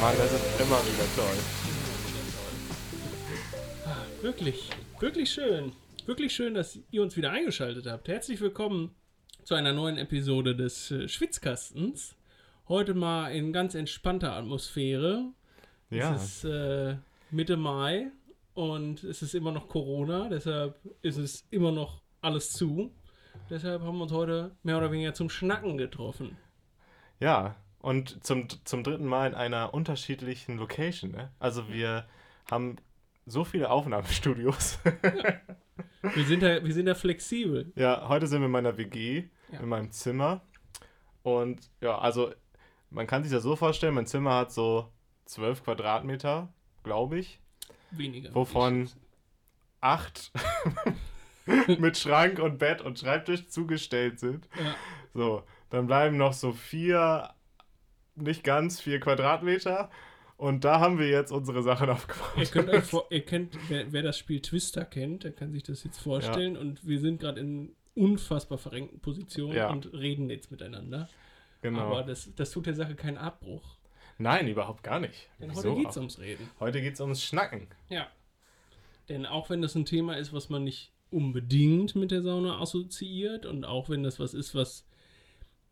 Mann, das ist immer wieder toll. Wirklich, wirklich schön. Wirklich schön, dass ihr uns wieder eingeschaltet habt. Herzlich willkommen zu einer neuen Episode des äh, Schwitzkastens. Heute mal in ganz entspannter Atmosphäre. Ja, Es ist äh, Mitte Mai und es ist immer noch Corona, deshalb ist es immer noch alles zu. Deshalb haben wir uns heute mehr oder weniger zum Schnacken getroffen. ja. Und zum, zum dritten Mal in einer unterschiedlichen Location. Ne? Also wir haben so viele Aufnahmestudios. Wir sind da, wir sind da flexibel. ja, heute sind wir in meiner WG, Ja. in meinem Zimmer. Und ja, also man kann sich das so vorstellen, mein Zimmer hat so 12 Quadratmeter, glaube ich. Weniger. Wovon acht mit Schrank und Bett und Schreibtisch zugestellt sind. Ja. So, dann bleiben noch so vier, nicht ganz vier Quadratmeter. Und da haben wir jetzt unsere Sachen Ihr aufgebaut. könnt euch vor, ihr kennt, wer, wer das Spiel Twister kennt, der kann sich das jetzt vorstellen. Und wir sind gerade in unfassbar verrenkten Positionen Ja. und reden jetzt miteinander. Genau. Aber das, das tut der Sache keinen Abbruch. Nein, überhaupt gar nicht. Denn Wieso heute geht's auch? ums Reden. Heute geht's ums Schnacken. Ja. Denn auch wenn das ein Thema ist, was man nicht unbedingt mit der Sauna assoziiert und auch wenn das was ist, was,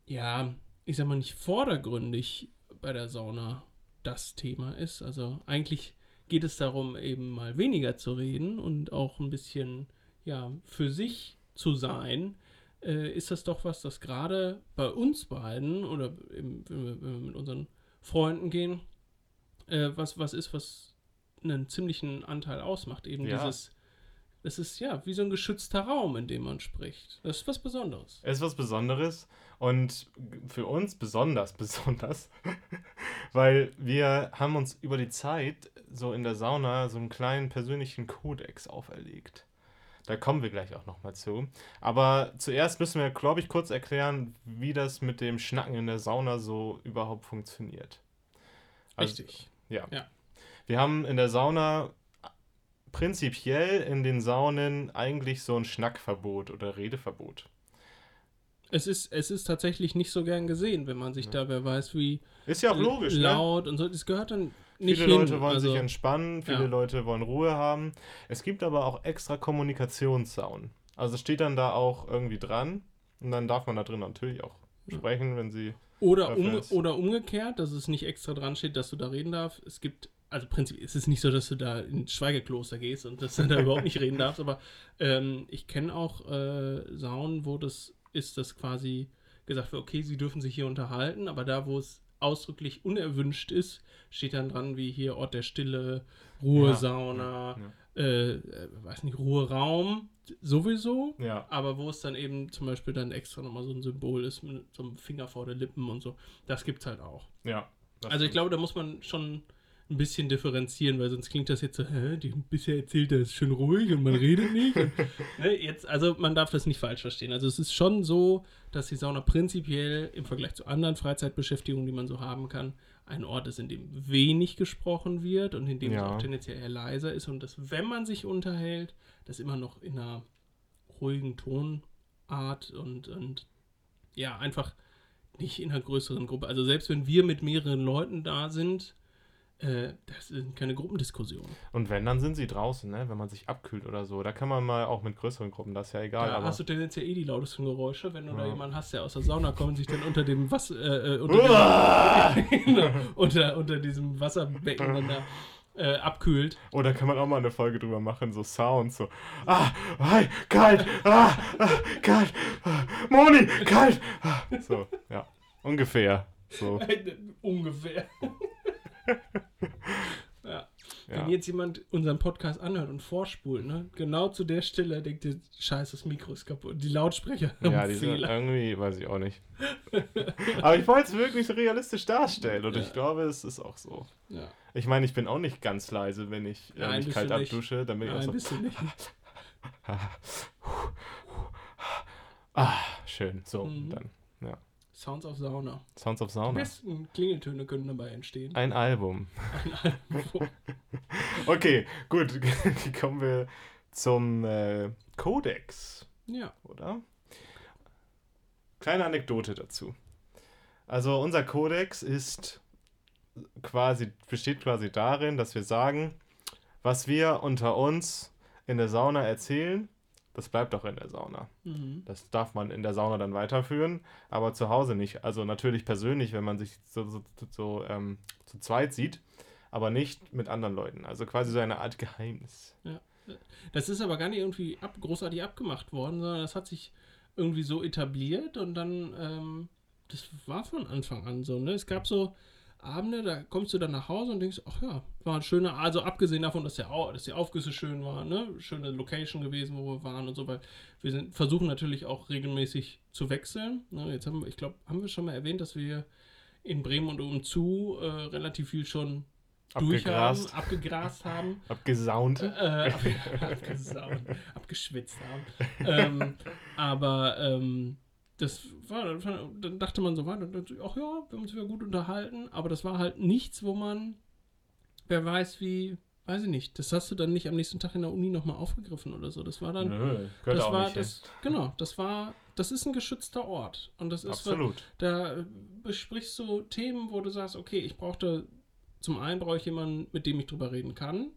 ja, ich sag mal nicht vordergründig bei der Sauna das Thema ist. Also eigentlich geht es darum, eben mal weniger zu reden und auch ein bisschen, ja, für sich zu sein. Äh, ist das doch was, das gerade bei uns beiden oder eben, wenn, wir, wenn wir mit unseren Freunden gehen, äh, was, was ist, was einen ziemlichen Anteil ausmacht. Eben Ja. dieses, es ist ja wie so ein geschützter Raum, in dem man spricht. Das ist was Besonderes. Es ist was Besonderes und für uns besonders besonders, weil wir haben uns über die Zeit so in der Sauna so einen kleinen persönlichen Kodex auferlegt. Da kommen wir gleich auch nochmal zu. Aber zuerst müssen wir, glaube ich, kurz erklären, wie das mit dem Schnacken in der Sauna so überhaupt funktioniert. Also, Richtig. Ja. Ja. Wir haben in der Sauna prinzipiell in den Saunen eigentlich so ein Schnackverbot oder Redeverbot. Es ist, es ist tatsächlich nicht so gern gesehen, wenn man sich da, wer weiß, wie Ist ja auch logisch, ne? laut und so. Das gehört dann nicht Viele hin. Leute wollen also, sich entspannen, viele ja. Leute wollen Ruhe haben. Es gibt aber auch extra Kommunikationssaunen. Also es steht dann da auch irgendwie dran und dann darf man da drin natürlich auch sprechen, wenn sie. Oder, um, oder umgekehrt, dass es nicht extra dran steht, dass du da reden darfst. Es gibt, also prinzipiell ist es nicht so, dass du da ins Schweigekloster gehst und dass du da überhaupt nicht reden darfst, aber ähm, ich kenne auch äh, Saunen, wo das ist, dass quasi gesagt wird, okay, sie dürfen sich hier unterhalten, aber da, wo es ausdrücklich unerwünscht ist, steht dann dran, wie hier Ort der Stille, Ruhesauna, Äh, äh, weiß nicht, Ruheraum sowieso, Ja, aber wo es dann eben zum Beispiel dann extra nochmal so ein Symbol ist mit so einem Finger vor der Lippen und so, das gibt's halt auch. ja. Also ich glaube, da muss man schon ein bisschen differenzieren, weil sonst klingt das jetzt so, hä, die bisher erzählt, er ist schön ruhig und man redet nicht. Und, ne, jetzt, also man darf das nicht falsch verstehen. Also es ist schon so, dass die Sauna prinzipiell im Vergleich zu anderen Freizeitbeschäftigungen, die man so haben kann, ein Ort ist, in dem wenig gesprochen wird und in dem es Ja. auch tendenziell eher leiser ist und dass, wenn man sich unterhält, das immer noch in einer ruhigen Tonart und, und ja, einfach nicht in einer größeren Gruppe. Also selbst wenn wir mit mehreren Leuten da sind, äh, das sind keine Gruppendiskussionen. Und wenn, dann sind sie draußen, ne? wenn man sich abkühlt oder so. Da kann man mal auch mit größeren Gruppen, das ist ja egal. Da aber hast du tendenziell eh die lautesten Geräusche, wenn du da Ja. jemanden hast, der aus der Sauna kommt und sich dann unter dem Wasser, äh, äh, unter, diesem, unter, unter diesem Wasserbecken dann da äh, abkühlt. Oder kann man auch mal eine Folge drüber machen, so Sounds, so, ah, hi, kalt, ah, ah kalt, ah, Moni, kalt. Ah, so, ja, ungefähr. So, Ungefähr. ja. ja. jetzt jemand unseren Podcast anhört und vorspult, ne, genau zu der Stelle denkt ihr, scheiße, das Mikro ist kaputt. Die Lautsprecher haben Ja, die sind irgendwie, weiß ich auch nicht. Aber ich wollte es wirklich realistisch darstellen und Ja. ich glaube, es ist auch so. Ja. Ich meine, ich bin auch nicht ganz leise, wenn ich äh, Nein, mich kalt abdusche. Dann bin ich Nein, auch so. bist du nicht. Ah, schön. So, Mhm. dann. Sounds of Sauna. Sounds of Die Sauna. besten Klingeltöne können dabei entstehen. Ein Album. Ein Album. Okay, gut. Kommen wir zum äh, Kodex, ja. oder? Kleine Anekdote dazu. Also unser Kodex ist quasi, besteht quasi darin, dass wir sagen, was wir unter uns in der Sauna erzählen, das bleibt auch in der Sauna. Mhm. Das darf man in der Sauna dann weiterführen, aber zu Hause nicht. Also natürlich persönlich, wenn man sich so, so, so ähm, zu zweit sieht, aber nicht mit anderen Leuten. Also quasi so eine Art Geheimnis. Das ist aber gar nicht irgendwie ab, großartig abgemacht worden, sondern das hat sich irgendwie so etabliert und dann, ähm, das war von Anfang an so, ne? Es gab so Abende, da kommst du dann nach Hause und denkst, ach ja, war ein schöner, also abgesehen davon, dass, der, Au- dass die Aufgüsse schön waren, ne? Schöne Location gewesen, wo wir waren und so, weil wir sind, versuchen natürlich auch regelmäßig zu wechseln. Ne? Jetzt haben wir, ich glaube, haben wir schon mal erwähnt, dass wir in Bremen und umzu äh, relativ viel schon durch haben, Abgegrast, abgegrast haben abgesaunt. äh, ab, abgesaugt, abgeschwitzt haben. ähm, aber ähm, das war, dann dachte man so weiter, dann ach ja, wir haben uns wieder gut unterhalten, aber das war halt nichts, wo man, wer weiß wie, weiß ich nicht, das hast du dann nicht am nächsten Tag in der Uni nochmal aufgegriffen oder so. Das war dann, Nö, das war nicht das, genau, das war, das ist ein geschützter Ort und das ist Absolut. da besprichst du Themen, wo du sagst, okay, ich brauchte, zum einen brauche ich jemanden, mit dem ich drüber reden kann.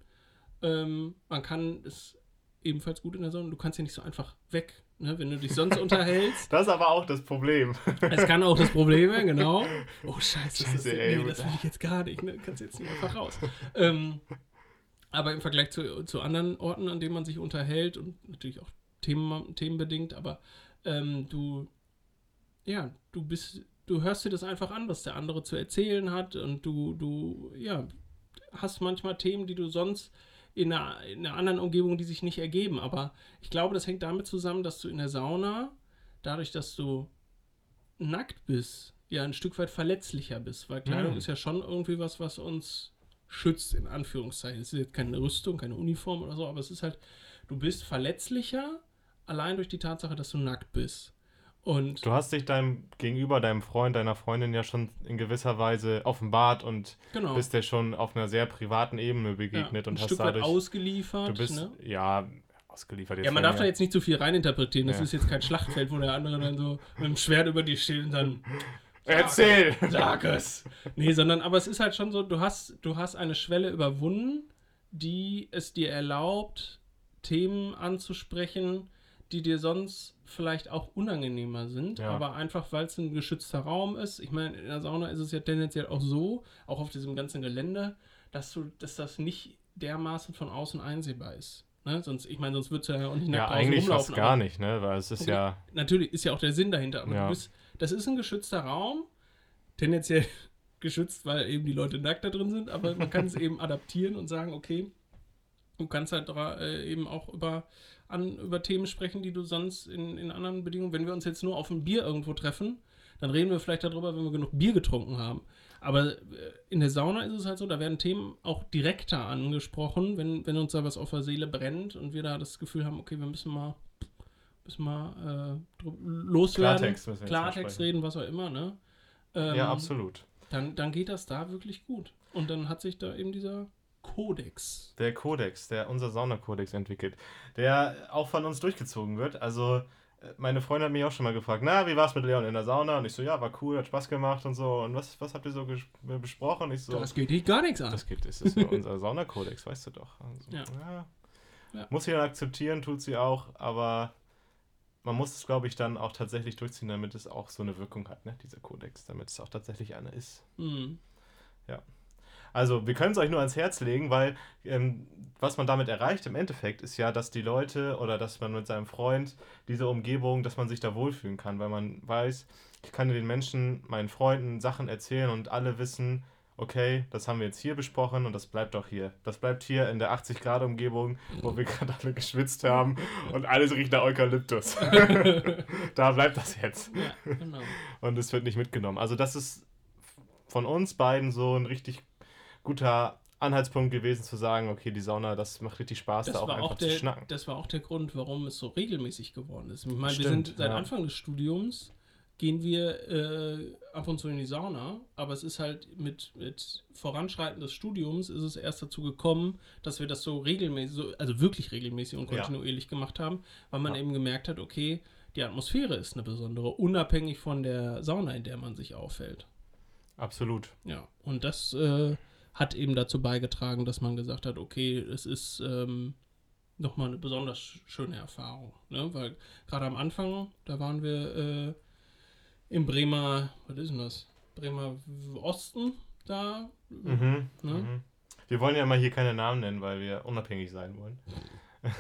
Ähm, man kann es ebenfalls gut in der Sonne, du kannst ja nicht so einfach weg, ne, wenn du dich sonst unterhältst. Das ist aber auch das Problem. Es kann auch das Problem sein, genau. Oh, scheiße, das, Scheiße, ist, ey. nee, das will ich jetzt gar nicht, ne? kannst jetzt nicht einfach raus. Ähm, aber im Vergleich zu, zu anderen Orten, an denen man sich unterhält und natürlich auch Themen, themenbedingt, aber ähm, du, ja, du bist, du hörst dir das einfach an, was der andere zu erzählen hat und du, du, ja, hast manchmal Themen, die du sonst in einer, in einer anderen Umgebung, die sich nicht ergeben. Aber ich glaube, das hängt damit zusammen, dass du in der Sauna, dadurch, dass du nackt bist, ja ein Stück weit verletzlicher bist, weil Kleidung Mhm. ist ja schon irgendwie was, was uns schützt, in Anführungszeichen. Es ist jetzt keine Rüstung, keine Uniform oder so, aber es ist halt, du bist verletzlicher, allein durch die Tatsache, dass du nackt bist. Und Du hast dich deinem Gegenüber, deinem Freund, deiner Freundin ja schon in gewisser Weise offenbart und genau, bist dir schon auf einer sehr privaten Ebene begegnet ja, und ein hast Stück dadurch. ausgeliefert. du bist, ne? ja, ausgeliefert. Ja, man darf da jetzt nicht zu viel reininterpretieren. Das Ja. ist jetzt kein Schlachtfeld, wo der andere dann so mit dem Schwert über dir steht und dann Erzähl! Sag es! Nee, sondern, aber es ist halt schon so, du hast, du hast eine Schwelle überwunden, die es dir erlaubt, Themen anzusprechen, die dir sonst vielleicht auch unangenehmer sind, Ja. aber einfach, weil es ein geschützter Raum ist. Ich meine, in der Sauna ist es ja tendenziell auch so, auch auf diesem ganzen Gelände, dass du, dass das nicht dermaßen von außen einsehbar ist. Ne? Sonst, ich meine, sonst würdest du ja auch nicht Ja, nackt draußen eigentlich fast gar nicht, ne? Weil es ist Okay. ja. natürlich ist ja auch der Sinn dahinter, aber Ja. du bist, das ist ein geschützter Raum, tendenziell geschützt, weil eben die Leute nackt da drin sind, aber man kann es eben adaptieren und sagen, okay, du kannst halt dra- äh, eben auch über, an, über Themen sprechen, die du sonst in, in anderen Bedingungen, wenn wir uns jetzt nur auf ein Bier irgendwo treffen, dann reden wir vielleicht darüber, wenn wir genug Bier getrunken haben. Aber äh, in der Sauna ist es halt so, da werden Themen auch direkter angesprochen, wenn, wenn uns da was auf der Seele brennt und wir da das Gefühl haben, okay, wir müssen mal, müssen mal äh, loswerden. Klartext jetzt Klartext reden, was auch immer, ne? Ähm, ja, absolut. Dann, dann geht das da wirklich gut. Und dann hat sich da eben dieser Kodex. Der Kodex, der unser Saunakodex entwickelt, der auch von uns durchgezogen wird. Also, äh, meine Freundin hat mich auch schon mal gefragt, na, wie war's mit Leon in der Sauna? Und ich so, ja, war cool, hat Spaß gemacht und so. Und was, was habt ihr so ges- besprochen? Und ich so, Das geht dich gar nichts an. das gibt es, ist unser Saunakodex, weißt du doch. Also, Ja. ja. Ja. Muss sie dann akzeptieren, tut sie auch, aber man muss es, glaube ich, dann auch tatsächlich durchziehen, damit es auch so eine Wirkung hat, ne, dieser Kodex, damit es auch tatsächlich einer ist. Hm. Also, wir können es euch nur ans Herz legen, weil ähm, was man damit erreicht im Endeffekt ist ja, dass die Leute oder dass man mit seinem Freund diese Umgebung, dass man sich da wohlfühlen kann, weil man weiß, ich kann den Menschen, meinen Freunden Sachen erzählen und alle wissen, okay, das haben wir jetzt hier besprochen und das bleibt auch hier. Das bleibt hier in der 80-Grad-Umgebung, wo wir gerade alle geschwitzt haben und alles riecht nach Eukalyptus. da bleibt das jetzt. Ja, genau. Und es wird nicht mitgenommen. Also das ist von uns beiden so ein richtig guter Anhaltspunkt gewesen zu sagen, okay, die Sauna, das macht richtig Spaß, Das da auch einfach auch zu der, schnacken. das war auch der Grund, warum es so regelmäßig geworden ist. Ich meine, wir Stimmt, sind seit ja. Anfang des Studiums gehen wir äh, ab und zu in die Sauna, aber es ist halt mit, mit Voranschreiten des Studiums ist es erst dazu gekommen, dass wir das so regelmäßig, so, also wirklich regelmäßig und Ja. kontinuierlich gemacht haben, weil man Ja. eben gemerkt hat, okay, die Atmosphäre ist eine besondere, unabhängig von der Sauna, in der man sich aufhält. Absolut. Ja, und das äh, hat eben dazu beigetragen, dass man gesagt hat, okay, es ist ähm, nochmal eine besonders sch- schöne Erfahrung. Ne? Weil gerade am Anfang, da waren wir äh, im Bremer, was ist denn das? Bremer Osten da. Mhm. Ne? Mhm. Wir wollen ja mal hier keine Namen nennen, weil wir unabhängig sein wollen.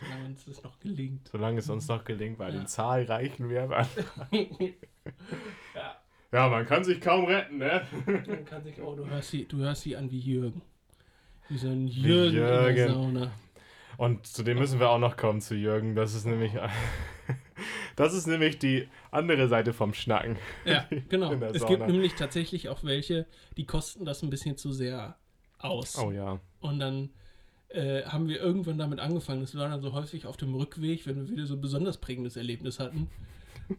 Solange uns das noch gelingt. Solange es uns noch gelingt, bei Ja. den zahlreichen Werbern. ja, Ja, man kann sich kaum retten, ne? dann kann sich, oh, du hörst sie, du hörst sie an wie Jürgen. Wie so ein Jürgen, in der Jürgen. Sauna. Und zu dem müssen wir auch noch kommen, zu Jürgen. Das ist nämlich, das ist nämlich die andere Seite vom Schnacken. Ja, genau. Es gibt nämlich tatsächlich auch welche, die kosten das ein bisschen zu sehr aus. Oh ja. Und dann äh, haben wir irgendwann damit angefangen. Das war dann so häufig auf dem Rückweg, wenn wir wieder so ein besonders prägendes Erlebnis hatten.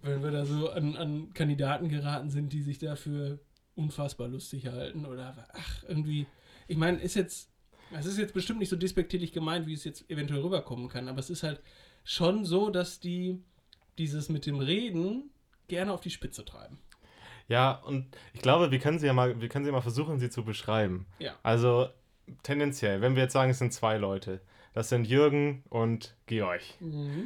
Wenn wir da so an, an Kandidaten geraten sind, die sich dafür unfassbar lustig halten. Oder ach, irgendwie. Ich meine, ist jetzt. Es ist jetzt bestimmt nicht so despektierlich gemeint, wie es jetzt eventuell rüberkommen kann, aber es ist halt schon so, dass die dieses mit dem Reden gerne auf die Spitze treiben. Ja, und ich glaube, wir können sie ja mal, wir können sie mal versuchen, sie zu beschreiben. Ja. Also tendenziell, wenn wir jetzt sagen, es sind zwei Leute, das sind Jürgen und Georg.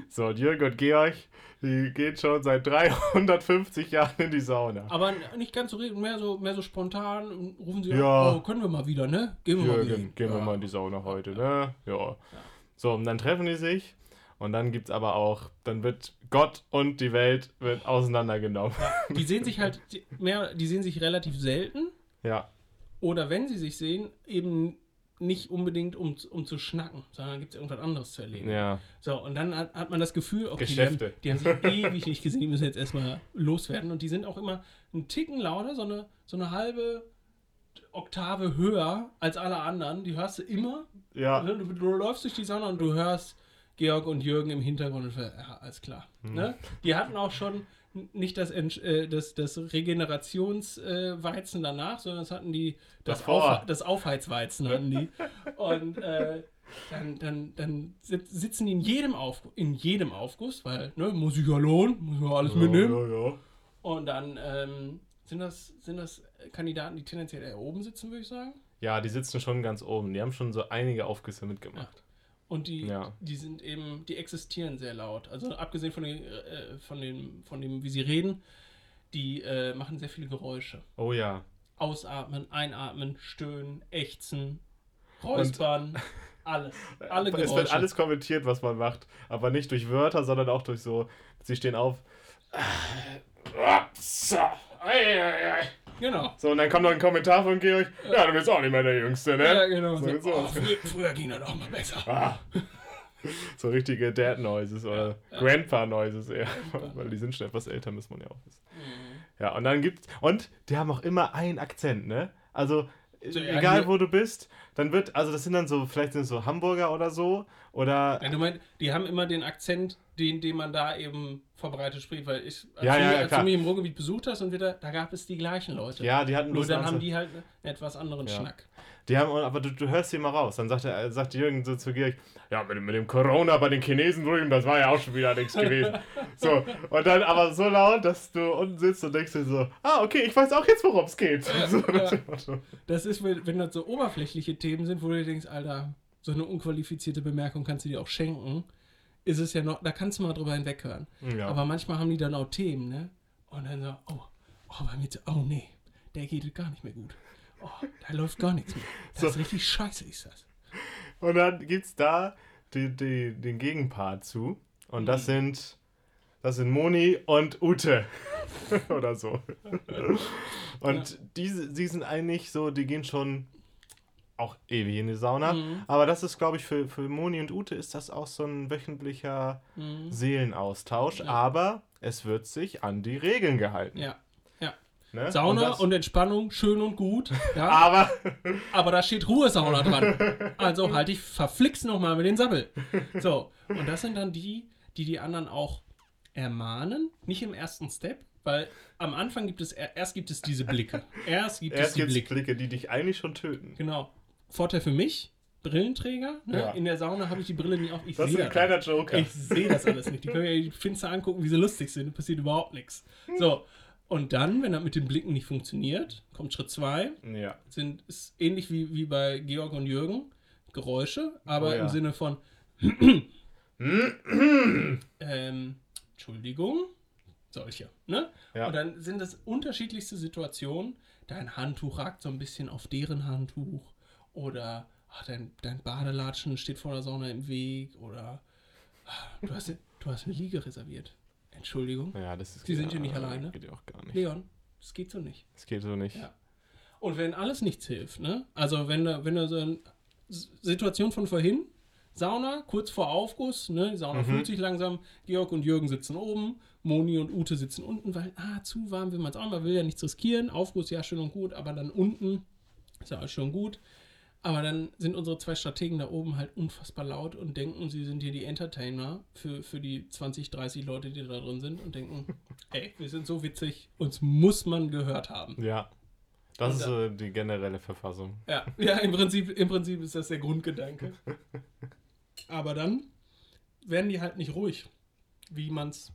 So, und Jürgen und Georg, die gehen schon seit 350 Jahren in die Sauna. Aber nicht ganz so reden, mehr so, mehr so spontan rufen sie Ja. an, oh, können wir mal wieder, ne? Gehen wir mal wieder. Jürgen, gehen wir Ja. mal in die Sauna heute, ne? Ja. So, und dann treffen die sich und dann gibt es aber auch, dann wird Gott und die Welt wird auseinandergenommen. Die sehen sich halt mehr, die sehen sich relativ selten. Ja, Oder wenn sie sich sehen, eben nicht unbedingt um, um zu schnacken, sondern gibt es irgendwas anderes zu erleben. ja. So, und dann hat, hat man das Gefühl, okay, die Geschäfte. haben, die haben sich ewig nicht gesehen, die müssen jetzt erstmal loswerden. Und die sind auch immer einen Ticken lauter, so eine, so eine halbe Oktave höher als alle anderen. Die hörst du immer. Ja, Ne? Du, du läufst durch die Sauna und du hörst Georg und Jürgen im Hintergrund und ja, alles klar. Hm. Ne? Die hatten auch schon nicht das, äh, das, das Regenerationsweizen danach, sondern das hatten die das. Auf, das Aufheizweizen hatten die. und äh, dann, dann, dann sit- sitzen die in jedem, Auf, in jedem Aufguss, weil ne, muss ich ja lohnen, muss man alles mitnehmen. Ja, ja. Und dann ähm, sind, das, sind das Kandidaten, die tendenziell eher oben sitzen, würde ich sagen. ja, die sitzen schon ganz oben. Die haben schon so einige Aufgüsse mitgemacht. Und die, Ja. die sind eben, die existieren sehr laut. Also abgesehen von, den, äh, von, dem, von dem, wie sie reden, die äh, machen sehr viele Geräusche. Oh ja. Ausatmen, einatmen, stöhnen, ächzen, räuspern, alles. Alle es Geräusche. wird alles kommentiert, was man macht. Aber nicht durch Wörter, sondern auch durch so, sie stehen auf. Genau. So, und dann kommt noch ein Kommentar von Georg. Ja, du bist auch nicht mehr der Jüngste, ne? Ja, genau. So So, oh, früher, früher ging das auch mal besser. Ah. So richtige Dad-Noises oder Grandpa-Noises eher. Weil die sind schon etwas älter, muss man ja auch wissen. Mhm. Ja, und dann gibt's. Und die haben auch immer einen Akzent, ne? Also, So, ja, egal wo du bist, dann wird. Also, das sind dann so, vielleicht sind es so Hamburger oder so. Oder. Ja, du meinst, die haben immer den Akzent, den, den man da eben verbreitet spricht, weil ich, als, Ja, du, ja, als du mich im Ruhrgebiet besucht hast und wieder, da gab es die gleichen Leute. Ja, die hatten Nur dann haben die halt einen etwas anderen Ja. Schnack. Die haben, aber du, du hörst sie mal raus. Dann sagt, er, sagt Jürgen so zu Georg, ja, mit, dem- mit dem Corona bei den Chinesen drüben, das war ja auch schon wieder nichts gewesen. So, und dann aber so laut, dass du unten sitzt und denkst dir so, ah, okay, ich weiß auch jetzt, worum es geht. So. Das ist, wenn, wenn das so oberflächliche Themen sind, wo du denkst, Alter, so eine unqualifizierte Bemerkung kannst du dir auch schenken, ist es ja noch, da kannst du mal drüber hinweghören. ja. Aber manchmal haben die dann auch Themen, ne? Und dann so, oh, oh, bei mir, oh nee, der geht gar nicht mehr gut. Oh, da läuft gar nichts mehr. Das So. ist richtig scheiße, ist das. Und dann gibt's da die, die, den Gegenpart zu. Und das Mhm. sind das sind Moni und Ute. Oder so. Und Ja. diese, die sind eigentlich so, die gehen schon auch ewig in die Sauna. Mhm. Aber das ist, glaube ich, für, für Moni und Ute ist das auch so ein wöchentlicher Mhm. Seelenaustausch. Ja. Aber es wird sich an die Regeln gehalten. Ja. Ne? Sauna das- und, Entspannung, schön und gut. Ja, aber aber da steht Ruhesauna dran. Also halt ich verflixt nochmal mit den Sabbel. So, und das sind dann die, die die anderen auch ermahnen. Nicht im ersten Step, weil am Anfang gibt es, erst gibt es diese Blicke. Erst gibt es erst die es Blicke. Blicke, die dich eigentlich schon töten. Genau. Vorteil für mich, Brillenträger. Ne? Ja. In der Sauna habe ich die Brille nie auf. Ich Das ist sehe ein kleiner Joker. Ich sehe das alles nicht. Die können ja die finster angucken, wie sie lustig sind. Passiert überhaupt nichts. So. Und dann, wenn das mit den Blicken nicht funktioniert, kommt Schritt 2. Ja. Sind, ist ähnlich wie, wie bei Georg und Jürgen. Geräusche, aber Oh ja. im Sinne von ähm, Entschuldigung, solche. Ne? Ja. Und dann sind es unterschiedlichste Situationen. Dein Handtuch ragt so ein bisschen auf deren Handtuch. Oder ach, dein, dein Badelatschen steht vor der Sauna im Weg. Oder ah, du hast, du hast eine Liege reserviert. Entschuldigung. Ja, das ist Sie sind hier nicht ja, alleine? Geht ja auch gar nicht. Leon, das geht so nicht. Das geht so nicht. Ja. Und wenn alles nichts hilft, ne? Also wenn du, wenn du so eine Situation von vorhin, Sauna, kurz vor Aufguss, ne? Die Sauna Mhm. fühlt sich langsam, Georg und Jürgen sitzen oben, Moni und Ute sitzen unten, weil, ah, zu warm will man es auch, man will ja nichts riskieren, Aufguss ja schön und gut, aber dann unten ist ja auch schon gut. Aber dann sind unsere zwei Strategen da oben halt unfassbar laut und denken, sie sind hier die Entertainer für, für die 20, 30 Leute, die da drin sind und denken, ey, wir sind so witzig, uns muss man gehört haben. Ja. Das Und ist so die generelle Verfassung. Ja, ja im, Prinzip, im Prinzip ist das der Grundgedanke. Aber dann werden die halt nicht ruhig, wie man es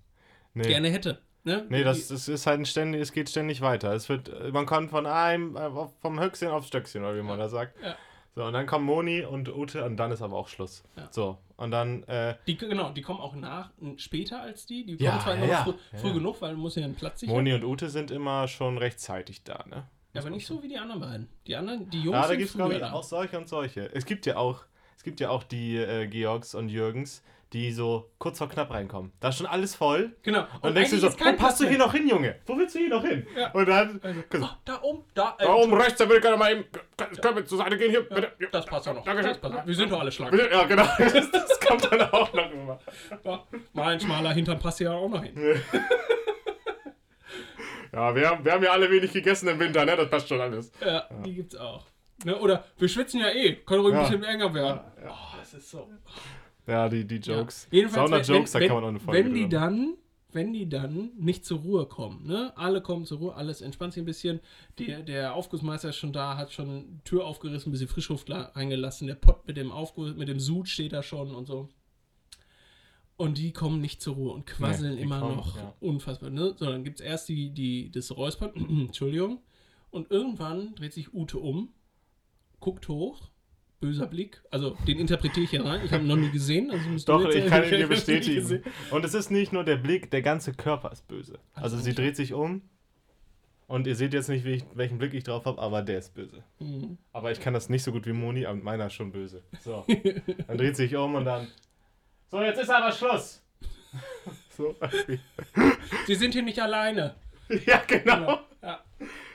Nee. gerne hätte. Ne? Nee, das, das ist halt ein ständig, es geht ständig weiter. Es wird, man kommt von einem, äh, vom Höchstchen aufs Stöckchen, oder wie man da sagt. Ja. So, und dann kommen Moni und Ute und dann ist aber auch Schluss. Ja. So, und dann, äh, die, genau, die kommen auch nach, später als die. Die kommen Ja, zwar ja, ja. früh, früh genug, weil man muss ja einen Platz sichern. Moni und Ute sind immer schon rechtzeitig da, ne? Ja, aber nicht so wie die anderen beiden. Die anderen, die Jungs Ja, da sind gibt es, früher glaube ich, auch solche und solche. Es gibt ja auch, es gibt ja auch die äh, Georgs und Jürgens, die so kurz vor knapp reinkommen. Da ist schon alles voll. Genau. Und, dann denkst du so, wo passt du hier noch hin, Junge? Wo willst du hier noch hin? Ja. Und dann, Oh, da oben, da. äh, da oben rechts, da will ich gerne mal eben, können wir zur Seite gehen hier, bitte? Ja. Das passt ja noch. Dankeschön. Passt auch. Wir sind doch alle schlank. Ja, genau. Das, das kommt dann auch noch immer. Ja, Mal ein schmaler Hintern passt ja auch noch hin. Ja, wir haben, wir haben ja alle wenig gegessen im Winter, ne? Das passt schon alles. Ja, die gibt's auch. Ne? Oder wir schwitzen ja eh, können ruhig Ja. ein bisschen enger werden. Ja, ja. Oh, das ist so. Ja, die, die Jokes. Ja. Jedenfalls, Sauna-Jokes, da wenn, kann man auch eine Folge Wenn die dann, wenn die dann nicht zur Ruhe kommen, ne? Alle kommen zur Ruhe, alles entspannt sich ein bisschen. Der, der Aufgussmeister ist schon da, hat schon Tür aufgerissen, ein bisschen Frischluft la- reingelassen. Der Pott mit dem Aufguss, mit dem Sud steht da schon und so. Und die kommen nicht zur Ruhe und quasseln Nee, die immer kommen, noch ja. unfassbar. Ne? So, dann gibt es erst die, die, das Räuspern, Entschuldigung. Und irgendwann dreht sich Ute um, guckt hoch, böser Blick. Also den interpretiere ich ja rein. Ich habe ihn noch nie gesehen. Also Doch, ich kann ihn dir bestätigen. Und es ist nicht nur der Blick, der ganze Körper ist böse. Also Alles sie dreht sich um und ihr seht jetzt nicht, ich, welchen Blick ich drauf habe, aber der ist böse. Mhm. Aber ich kann das nicht so gut wie Moni, aber meiner ist schon böse. So, dann dreht sich um und dann... So, jetzt ist aber Schluss. so. Sie sind hier nicht alleine. Ja, genau. Ja.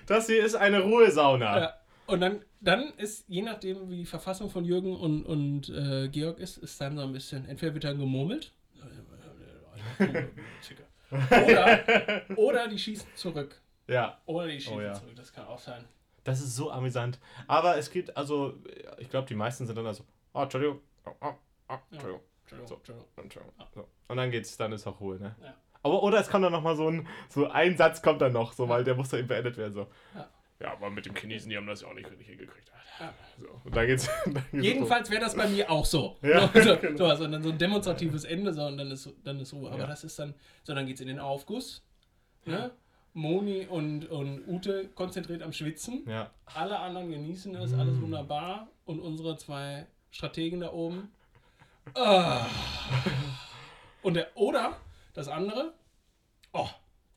Das hier ist eine Ruhesauna. Ja. Und dann, dann ist, je nachdem, wie die Verfassung von Jürgen und, und äh, Georg ist, ist dann so ein bisschen, entweder wird dann gemurmelt. Oder, oder die schießen zurück. Ja, Oder die schießen Oh ja. zurück. Das kann auch sein. das ist so amüsant. Aber es gibt, also, ich glaube, die meisten sind dann also, oh, Entschuldigung, oh, oh, oh, Entschuldigung, Entschuldigung, So. Entschuldigung. Entschuldigung. So. Und dann geht's, dann ist auch Ruhe, ne? Ja. Aber, oder es kommt dann nochmal so ein, so ein Satz kommt dann noch, so, weil der muss dann eben beendet werden, so. Ja. Ja, aber mit dem Chinesen, die haben das ja auch nicht richtig hingekriegt. Ja. So, und dann geht's, dann geht's Jedenfals wäre das bei mir auch so. Ja, so, genau. so, also dann so ein demonstratives Ende, so, und dann ist, dann ist Ruhe. Aber Ja. das ist dann, so dann geht es in den Aufguss. Ne? Moni und, und Ute konzentriert am Schwitzen. so. Ja. Alle anderen genießen es, Mm. alles wunderbar. Und unsere zwei Strategen da oben. Ah. Und der, oder das andere. Oh,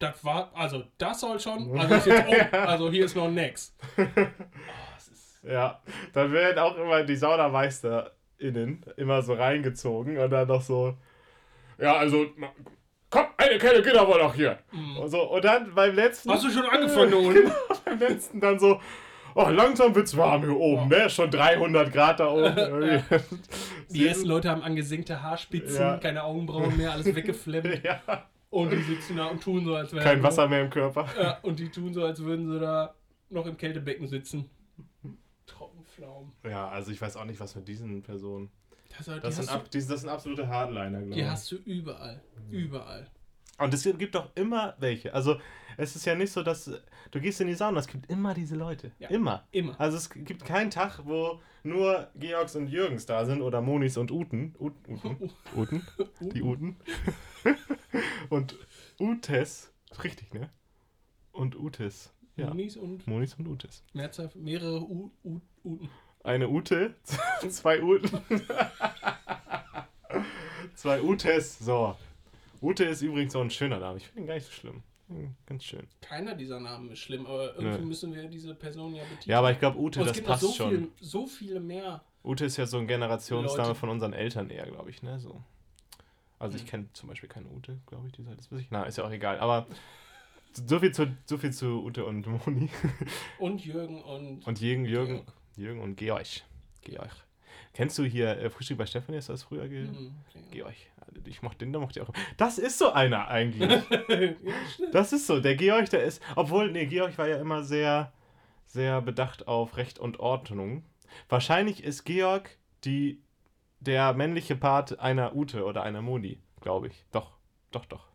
das war, also das soll schon. Also, ist jetzt um, also hier ist noch nix. Oh, Ja, dann werden auch immer die SaunameisterInnen immer so reingezogen und dann noch so, ja, also, komm, eine Kelle geht aber noch hier. Und, so, und dann beim letzten. Mhm. Hast du schon angefangen, da unten? Genau, beim letzten dann so, oh, langsam wird's warm hier oben, ne? Schon 300 Grad da oben. Die ersten Leute haben angesenkte Haarspitzen, Ja. keine Augenbrauen mehr, alles weggeflemmt. ja, Und die sitzen da und tun so, als wären kein Wasser mehr im Körper. Ja, und die tun so, als würden sie da noch im Kältebecken sitzen. Trockenpflaumen. Ja, also ich weiß auch nicht, was mit diesen Personen. Das, die, Das sind, ab, die, das sind absolute Hardliner, glaube die ich. hast du überall. Überall. Und es gibt doch immer welche. Also es ist ja nicht so, dass du gehst in die Sauna, es gibt immer diese Leute. Ja. Immer. Immer. Also es gibt keinen Tag, wo nur Georgs und Jürgens da sind oder Monis und Uten. Ut, Uten. Uten. Die Uten. und Utes. Richtig, ne? Und Utes. Ja. Monis und Monis und Utes. Mehrzahl, mehrere U, U, Uten. Eine Ute, zwei Uten. zwei Utes. So. Ute ist übrigens so ein schöner Name. Ich finde ihn gar nicht so schlimm. Hm, Ganz schön. Keiner dieser Namen ist schlimm, aber irgendwie Nö. müssen wir diese Person ja betiteln. Ja, aber ich glaube, Ute, es das passt so, schon. viel, so viele mehr. Ute ist ja so ein Generationsname Leute. von unseren Eltern eher, glaube ich, ne? So. Also ich Mhm. kenne zum Beispiel keine Ute, glaube ich, die weiß ich. Na, ist ja auch egal. Aber so viel zu, so viel zu Ute und Moni. Und Jürgen und. Und Jürgen, Jürgen, Georg. Jürgen und Georg. Georg. Kennst du hier äh, Frühstück bei Stefanie? Du das früher ge Mhm. Georg. Also Ich mochte den, der mochte ich auch. Das ist so einer eigentlich. Das ist so. Der Georg, der ist. Obwohl, nee, Georg war ja immer sehr, sehr bedacht auf Recht und Ordnung. Wahrscheinlich ist Georg die, der männliche Part einer Ute oder einer Moni, glaube ich. Doch, doch, doch.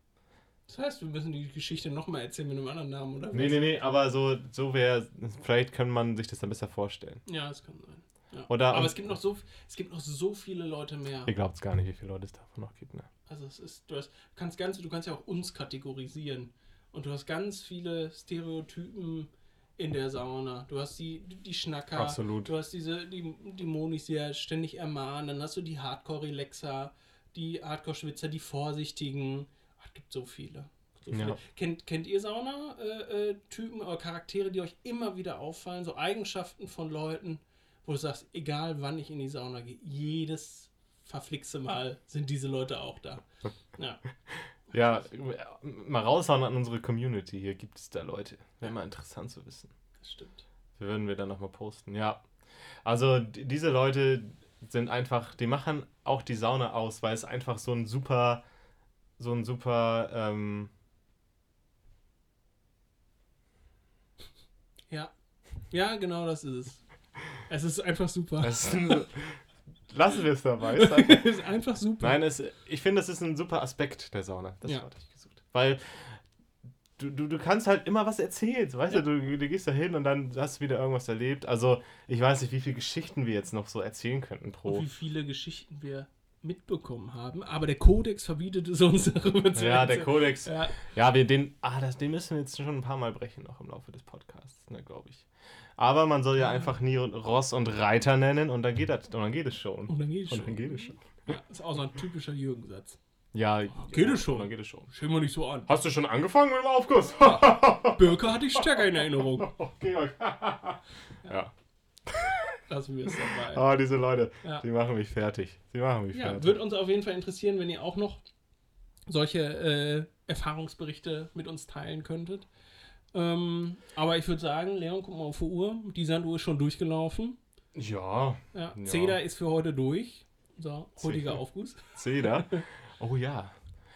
Das heißt, wir müssen die Geschichte nochmal erzählen mit einem anderen Namen, oder? Nee, nee, nee, aber so, so wäre. Vielleicht kann man sich das dann besser vorstellen. Ja, das kann sein. Ja. Oder- Aber es gibt, noch so, es gibt noch so viele Leute mehr. Ihr glaubt gar nicht, wie viele Leute es davon noch gibt, ne? Also es ist, du hast, kannst ganz, du kannst ja auch uns kategorisieren. Und du hast ganz viele Stereotypen in der Sauna. Du hast die, die Schnacker, Absolut. du hast diese, die, die Monis, die ja ständig ermahnen, dann hast du die Hardcore-Relaxer, die Hardcore-Schwitzer, die Vorsichtigen. Ach, Es gibt so viele. So viele. Ja. Kennt, kennt ihr Sauna-Typen oder Charaktere, die euch immer wieder auffallen? So Eigenschaften von Leuten, wo du sagst, egal wann ich in die Sauna gehe, jedes verflixte Mal sind diese Leute auch da. Ja. Ja, mal raushauen an unsere Community. Hier gibt es da Leute. Wäre mal interessant zu wissen. Das stimmt. Würden wir dann nochmal posten. Ja. Also diese Leute sind einfach, die machen auch die Sauna aus, weil es einfach so ein super, so ein super, ähm, Ja. Ja, genau das ist es. Es ist einfach super. es ist ein, lassen wir es dabei. Ist Es einfach- ist einfach super. Nein, es, ich finde, das ist ein super Aspekt der Sauna. Das Ja. hatte ich gesucht. Weil du, du, du kannst halt immer was erzählen. Weißt Ja. du, du, du gehst da hin und dann hast du wieder irgendwas erlebt. Also, ich weiß nicht, wie viele Geschichten wir jetzt noch so erzählen könnten pro. Und wie viele Geschichten wir mitbekommen haben. Aber der Kodex verbietet es uns darüber zu Ja, der. Kodex. Ja, Ja, wir den, ah, das, den müssen wir jetzt schon ein paar Mal brechen noch im Laufe des Podcasts, ne, glaube ich. Aber man soll ja einfach nie Ross und Reiter nennen und dann geht das, und dann geht es schon. und dann geht es Und schon. dann geht es schon. Ja, ist auch so ein typischer Jürgen-Satz. Ja, geht ja, es schon. Dann geht es schon. Stell mal nicht so an. Hast du schon angefangen mit dem Aufguss? Birke hatte ich stärker in Erinnerung. Georg. ja. Lassen wir es dabei. Ah, diese Leute, Ja. die machen mich fertig. Die machen mich Ja, fertig. wird uns auf jeden Fall interessieren, wenn ihr auch noch solche äh, Erfahrungsberichte mit uns teilen könntet. Ähm, aber ich würde sagen, Leon, guck mal auf die Uhr. Die Sanduhr ist schon durchgelaufen. Ja, Ja, Ja. Zeder ist für heute durch. So, heutiger Zeder. Aufguss. Zeder. Oh ja.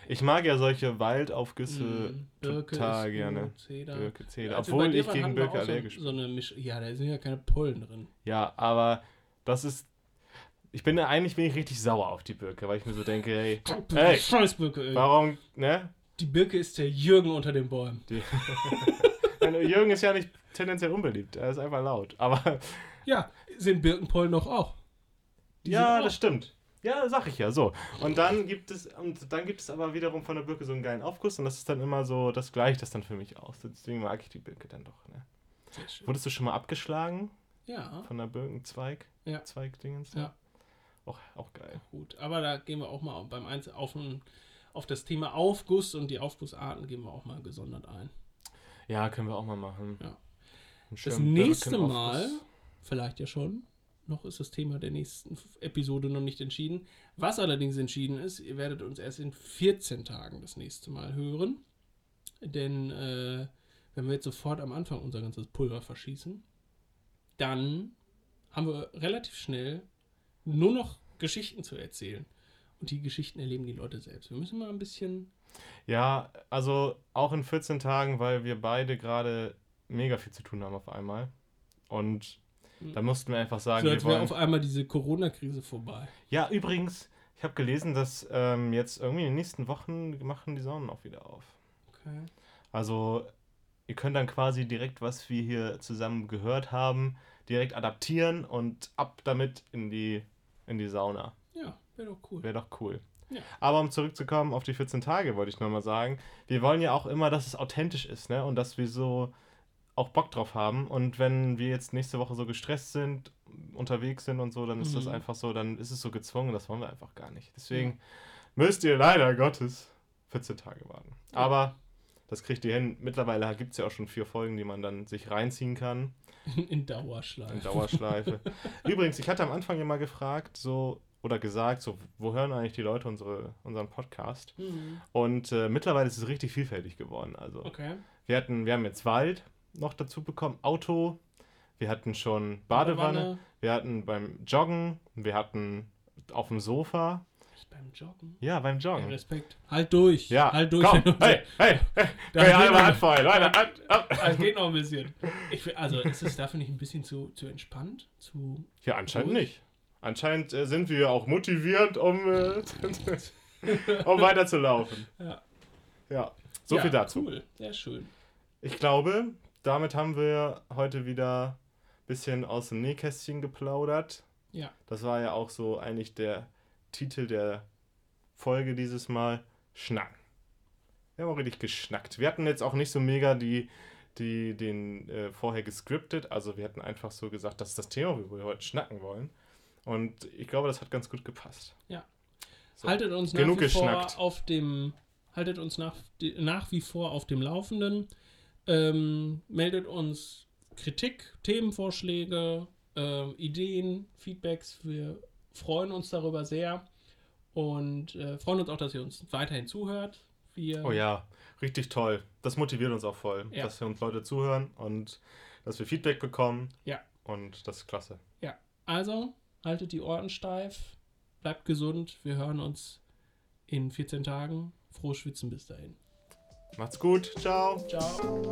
Ich mag ja solche Waldaufgüsse Mm, Birke total gerne. Zeder. Birke, Zeder. Als wir Obwohl ich gegen Birke allergisch bin. So eine Misch ja, da sind ja keine Pollen drin. Ja, aber das ist. Ich bin eigentlich bin ich richtig sauer auf die Birke, weil ich mir so denke, hey, Hey. Scheiß Birke, ey. warum, ne? Die Birke ist der Jürgen unter den Bäumen. Die Jürgen ist ja nicht tendenziell unbeliebt, er ist einfach laut. Aber Ja, sind Birkenpollen doch auch. Die ja, sind das stimmt. Ja, sag ich ja so. Und dann gibt es und dann gibt es aber wiederum von der Birke so einen geilen Aufguss und das ist dann immer so, das gleicht das dann für mich aus. Deswegen mag ich die Birke dann doch. Ne? auch. Wurdest du schon mal abgeschlagen Ja, von der Birkenzweig? Ja. Zweigdingens? Ja. Auch, auch geil. gut. Aber da gehen wir auch mal beim Einz auf, ein, auf das Thema Aufguss und die Aufgussarten gehen wir auch mal gesondert ein. Ja, können wir auch mal machen. Ja. Das nächste. Mal, vielleicht ja schon, Noch ist das Thema der nächsten Episode noch nicht entschieden. Was allerdings entschieden ist, ihr werdet uns erst in 14 Tagen das nächste Mal hören. Denn äh, wenn wir jetzt sofort am Anfang unser ganzes Pulver verschießen, dann haben wir relativ schnell nur noch Geschichten zu erzählen. Und die Geschichten erleben die Leute selbst. Wir müssen mal ein bisschen. Ja, also auch in 14 Tagen, weil wir beide gerade mega viel zu tun haben auf einmal. Und da mussten wir einfach sagen, So wir wollen. auf einmal diese Corona-Krise vorbei. Ja, übrigens, ich habe gelesen, dass ähm, jetzt irgendwie in den nächsten Wochen machen die Saunen auch wieder auf. Okay. Also ihr könnt dann quasi direkt, was wir hier zusammen gehört haben, direkt adaptieren und ab damit in die, in die Sauna. Ja, wäre doch cool. Wäre doch cool. Ja. Aber um zurückzukommen auf die 14 Tage, wollte ich nochmal sagen, wir wollen ja auch immer, dass es authentisch ist, ne? Und dass wir so auch Bock drauf haben. Und wenn wir jetzt nächste Woche so gestresst sind, unterwegs sind und so, dann ist das Mhm. einfach so, dann ist es so gezwungen, das wollen wir einfach gar nicht. Deswegen müsst ihr leider Gottes 14 Tage warten. Ja. Aber das kriegt ihr hin. Mittlerweile gibt es ja auch schon vier Folgen, die man dann sich reinziehen kann. In Dauerschleife. In Dauerschleife. Übrigens, ich hatte am Anfang ja mal gefragt, so, oder gesagt, so, wo hören eigentlich die Leute unsere, unseren Podcast? Mhm. Und äh, mittlerweile ist es richtig vielfältig geworden. Also, Okay. wir hatten, wir haben jetzt Wald noch dazu bekommen, Auto, wir hatten schon Badewanne, wir hatten beim Joggen, wir hatten auf dem Sofa. Beim Joggen. Ja, beim Joggen. Respekt. Halt durch. Ja, halt durch. komm, hey, hey, hey, Da hey, Hand vorher, Leute, Hand, ab. Es geht noch ein bisschen. Ich, also ist es dafür nicht ein bisschen zu, zu entspannt? Zu. Ja, anscheinend Ruhig. nicht. Anscheinend äh, sind wir auch motivierend, um, äh, um weiterzulaufen. Ja. Ja, so ja, viel dazu. Cool. Sehr schön. Ich glaube, damit haben wir heute wieder ein bisschen aus dem Nähkästchen geplaudert. Ja. Das war ja auch so eigentlich der Titel der Folge dieses Mal. Schnacken. Wir haben auch richtig geschnackt. Wir hatten jetzt auch nicht so mega die, die, den äh, vorher gescriptet. Also wir hatten einfach so gesagt, das ist das Thema, worüber wir heute schnacken wollen. Und ich glaube, das hat ganz gut gepasst. Ja. So, haltet uns nach genug wie geschnackt. vor auf dem. Haltet uns nach, nach wie vor auf dem Laufenden. Ähm, meldet uns Kritik, Themenvorschläge, ähm, Ideen, Feedbacks. Wir freuen uns darüber sehr und äh, freuen uns auch, dass ihr uns weiterhin zuhört. Wir, Oh ja, richtig toll. Das motiviert uns auch voll, Ja. dass wir uns Leute zuhören und dass wir Feedback bekommen. Ja. Und das ist klasse. Also, haltet die Ohren steif, bleibt gesund. Wir hören uns in 14 Tagen. Frohes Schwitzen bis dahin. Macht's gut. Ciao. Ciao.